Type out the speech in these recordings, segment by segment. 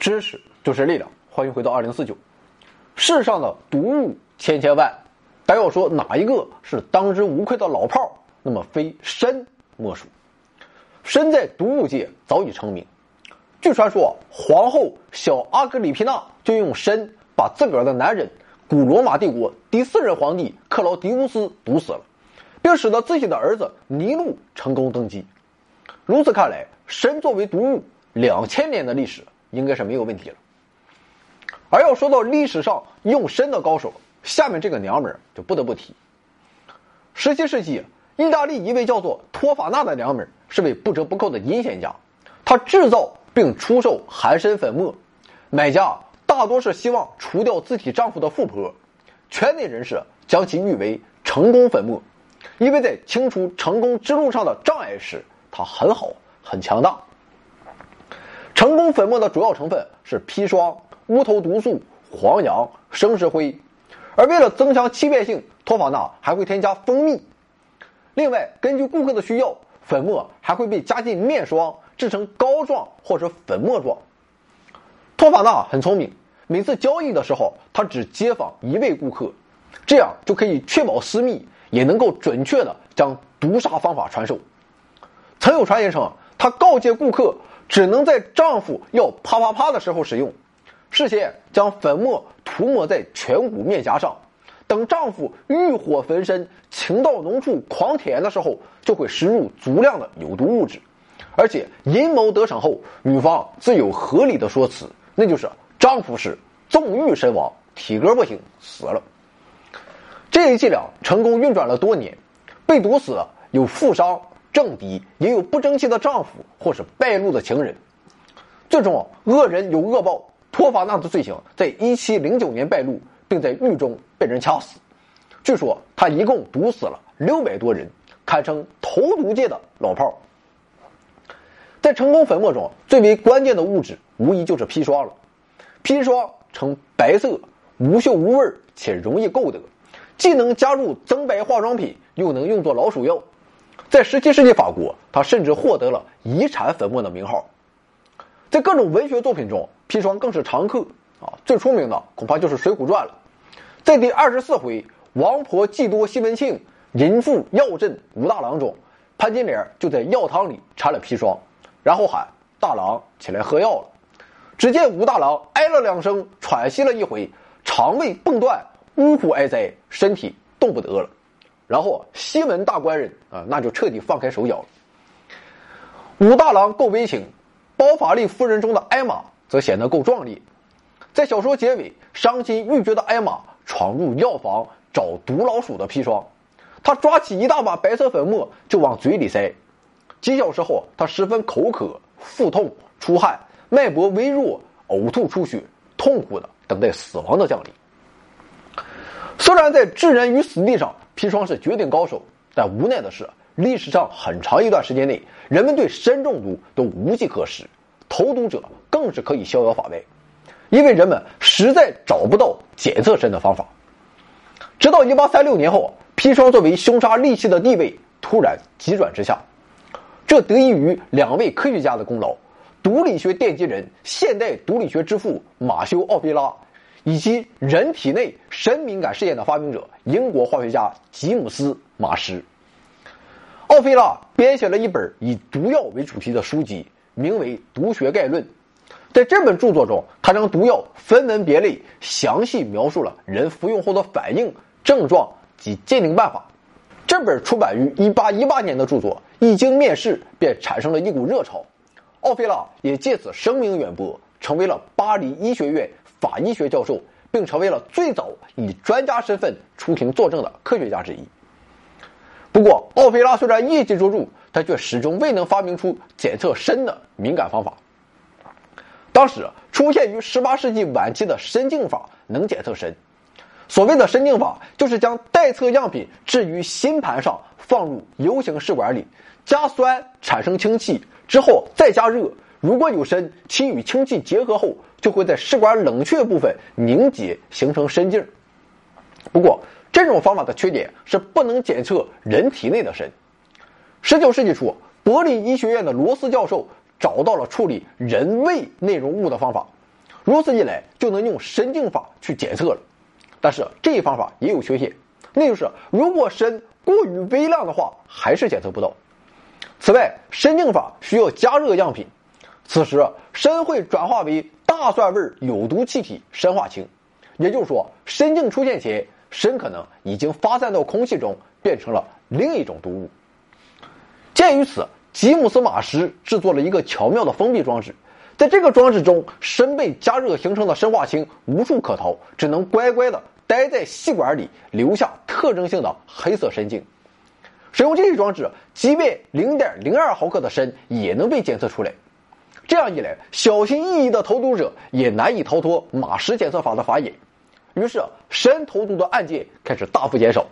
知识就是力量，欢迎回到二零四九。世上的毒物千千万，但要说哪一个是当之无愧的老炮儿，那么非参莫属。参在毒物界早已成名。据传说，皇后小阿格里皮娜就用参把自个儿的男人古罗马帝国第四任皇帝克劳狄乌斯毒死了，并使得自己的儿子尼禄成功登基。如此看来，参作为毒物，两千年的历史应该是没有问题了。而要说到历史上用参的高手，下面这个娘们儿就不得不提。十七世纪，意大利一位叫做托法纳的娘们儿是位不折不扣的阴险家，她制造并出售含参粉末，买家大多是希望除掉自己丈夫的富婆，圈内人士将其誉为“成功粉末”，因为在清除成功之路上的障碍时，它很好，很强大。成功粉末的主要成分是砒霜、乌头毒素、黄杨、生石灰，而为了增强欺骗性，托法纳还会添加蜂蜜。另外，根据顾客的需要，粉末还会被加进面霜，制成膏状或者粉末状。托法纳很聪明，每次交易的时候，他只接访一位顾客，这样就可以确保私密，也能够准确的将毒杀方法传授。曾有传言称，他告诫顾客只能在丈夫要啪啪啪的时候使用，事先将粉末涂抹在颧骨面颊上，等丈夫欲火焚身、情到浓处狂舔的时候，就会食入足量的有毒物质，而且阴谋得逞后，女方自有合理的说辞，那就是丈夫是纵欲身亡，体格不行死了。这一伎俩成功运转了多年，被毒死有富商。政敌也有不争气的丈夫，或是败露的情人。最终，恶人有恶报，托法纳的罪行在一七零九年败露，并在狱中被人掐死。据说他一共毒死了六百多人，堪称投毒界的老炮。在成功粉末中，最为关键的物质无疑就是砒霜了。砒霜呈白色，无嗅无味，且容易购得，既能加入增白化妆品，又能用作老鼠药。在17世纪法国，他甚至获得了遗产粉末的名号。在各种文学作品中，砒霜更是常客啊。最出名的恐怕就是《水浒传》了。在第二十四回“王婆计多西门庆，淫妇药镇武大郎”中，潘金莲就在药汤里掺了砒霜，然后喊大郎起来喝药了。只见武大郎哎了两声，喘息了一回，肠胃蹦断，呜呼哀哉，身体动不得了。然后西门大官人啊，那就彻底放开手脚了。武大郎够悲情，包法利夫人中的艾玛则显得够壮丽。在小说结尾，伤心欲绝的艾玛闯入药房找毒老鼠的砒霜，他抓起一大把白色粉末就往嘴里塞。几小时后，他十分口渴、腹痛、出汗、脉搏微弱、呕吐出血，痛苦的等待死亡的降临。虽然在置人于死地上。砒霜是绝顶高手，但无奈的是，历史上很长一段时间内，人们对砷中毒都无计可施，投毒者更是可以逍遥法外，因为人们实在找不到检测砷的方法。直到一八三六年后，砒霜作为凶杀利器的地位突然急转直下，这得益于两位科学家的功劳：毒理学奠基人、现代毒理学之父马修·奥菲拉。以及人体内神敏感试验的发明者英国化学家吉姆斯·马什。奥菲拉编写了一本以毒药为主题的书籍，名为《毒学概论》。在这本著作中，他将毒药分门别类，详细描述了人服用后的反应、症状及鉴定办法。这本出版于1818年的著作一经面世，便产生了一股热潮。奥菲拉也借此声名远播，成为了巴黎医学院。法医学教授，并成为了最早以专家身份出庭作证的科学家之一。不过，奥菲拉虽然业绩卓著，他却始终未能发明出检测砷的敏感方法。当时出现于18世纪晚期的砷镜法能检测砷。所谓的砷镜法，就是将待测样品置于锌盘上，放入 U 型试管里，加酸产生氢气，之后再加热。如果有砷，其与氢气结合后，就会在试管冷却部分凝结，形成砷镜。不过，这种方法的缺点是不能检测人体内的砷。十九世纪初，柏林医学院的罗斯教授找到了处理人胃内容物的方法，如此一来就能用深镜法去检测了。但是这一方法也有缺陷，那就是如果砷过于微量的话，还是检测不到。此外，深镜法需要加热样品，此时砷会转化为大蒜味有毒气体砷化氢，也就是说，砷镜出现前，砷可能已经发散到空气中，变成了另一种毒物。鉴于此，吉姆斯马什制作了一个巧妙的封闭装置，在这个装置中，砷被加热形成的砷化氢无处可逃，只能乖乖的待在细管里，留下特征性的黑色砷镜。使用这一装置，即便零点零二毫克的砷也能被检测出来。这样一来，小心翼翼的投毒者也难以逃脱马什检测法的法眼。于是，神投毒的案件开始大幅减少。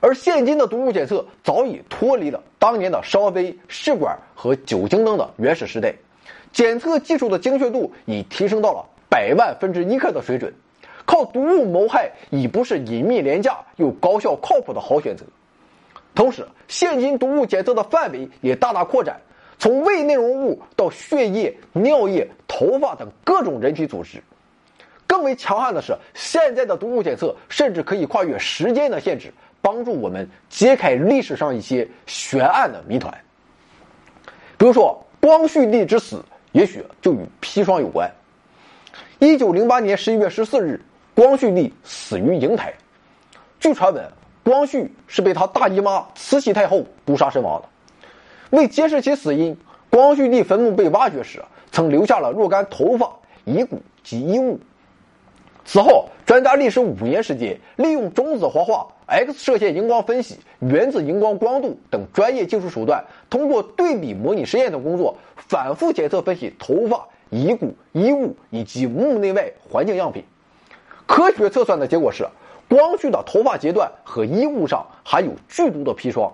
而现今的毒物检测早已脱离了当年的烧杯、试管和酒精灯的原始时代，检测技术的精确度已提升到了百万分之一克的水准，靠毒物谋害已不是隐秘廉价又高效靠谱的好选择。同时，现今毒物检测的范围也大大扩展，从胃内容物到血液、尿液、头发等各种人体组织。更为强悍的是，现在的毒物检测甚至可以跨越时间的限制。帮助我们揭开历史上一些悬案的谜团，比如说光绪帝之死，也许就与砒霜有关。一九零八年十一月十四日，光绪帝死于瀛台。据传闻，光绪是被他大姨妈慈禧太后毒杀身亡的。为揭示其死因，光绪帝坟墓被挖掘时，曾留下了若干头发、遗骨及衣物。此后，专家历时五年时间，利用中子活化。X 射线荧光分析、原子荧光光度等专业技术手段，通过对比模拟实验等工作，反复检测分析头发、遗骨、衣物以及墓内外环境样品。科学测算的结果是，光绪的头发阶段和衣物上含有剧毒的砒霜，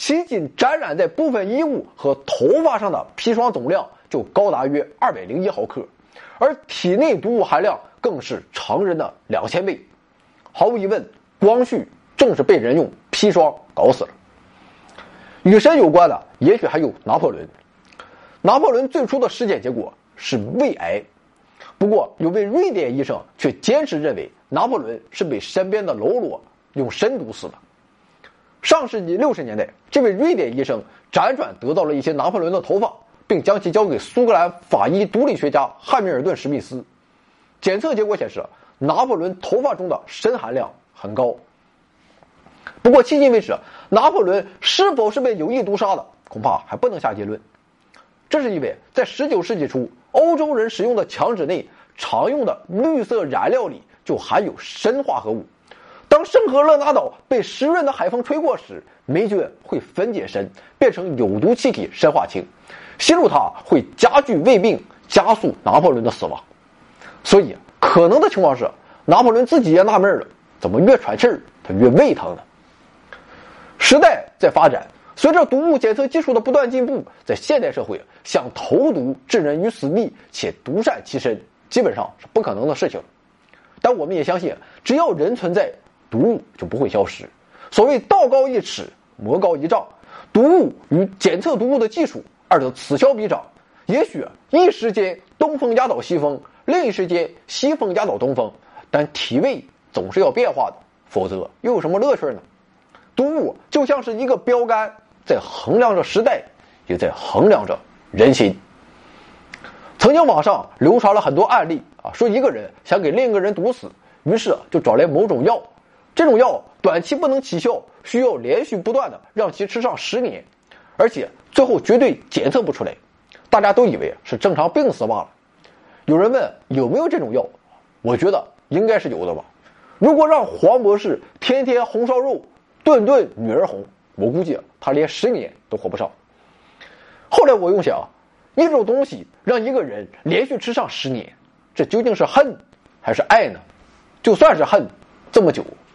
其仅沾染在部分衣物和头发上的砒霜总量就高达约二百零一毫克，而体内毒物含量更是常人的两千倍。毫无疑问。光绪正是被人用砒霜搞死了。与砷有关的，也许还有拿破仑。拿破仑最初的尸检结果是胃癌，不过有位瑞典医生却坚持认为拿破仑是被身边的喽啰用砷毒死的。上世纪六十年代，这位瑞典医生辗转得到了一些拿破仑的头发，并将其交给苏格兰法医毒理学家汉密尔顿·史密斯。检测结果显示，拿破仑头发中的砷含量。很高。不过迄今为止，拿破仑是否是被有意毒杀的，恐怕还不能下结论。这是因为在19世纪初，欧洲人使用的墙纸内常用的绿色染料里就含有砷化合物。当圣赫勒拿岛被湿润的海风吹过时，霉菌会分解砷，变成有毒气体砷化氢，吸入它会加剧胃病，加速拿破仑的死亡。所以，可能的情况是，拿破仑自己也纳闷了。怎么越喘气儿，他越胃疼呢？时代在发展，随着毒物检测技术的不断进步，在现代社会，想投毒致人于死地且独善其身，基本上是不可能的事情。但我们也相信，只要人存在，毒物就不会消失。所谓道高一尺，魔高一丈，毒物与检测毒物的技术二者此消彼长。也许一时间东风压倒西风，另一时间西风压倒东风，但体味。总是要变化的，否则又有什么乐趣呢？毒物就像是一个标杆，在衡量着时代，也在衡量着人心。曾经网上流传了很多案例啊，说一个人想给另一个人毒死，于是就找来某种药，这种药短期不能起效，需要连续不断的让其吃上十年，而且最后绝对检测不出来，大家都以为是正常病死罢了。有人问有没有这种药，我觉得应该是有的吧。如果让黄博士天天红烧肉，顿顿女儿红，我估计他连十年都活不上。后来我又想，一种东西让一个人连续吃上十年，这究竟是恨还是爱呢？就算是恨，这么久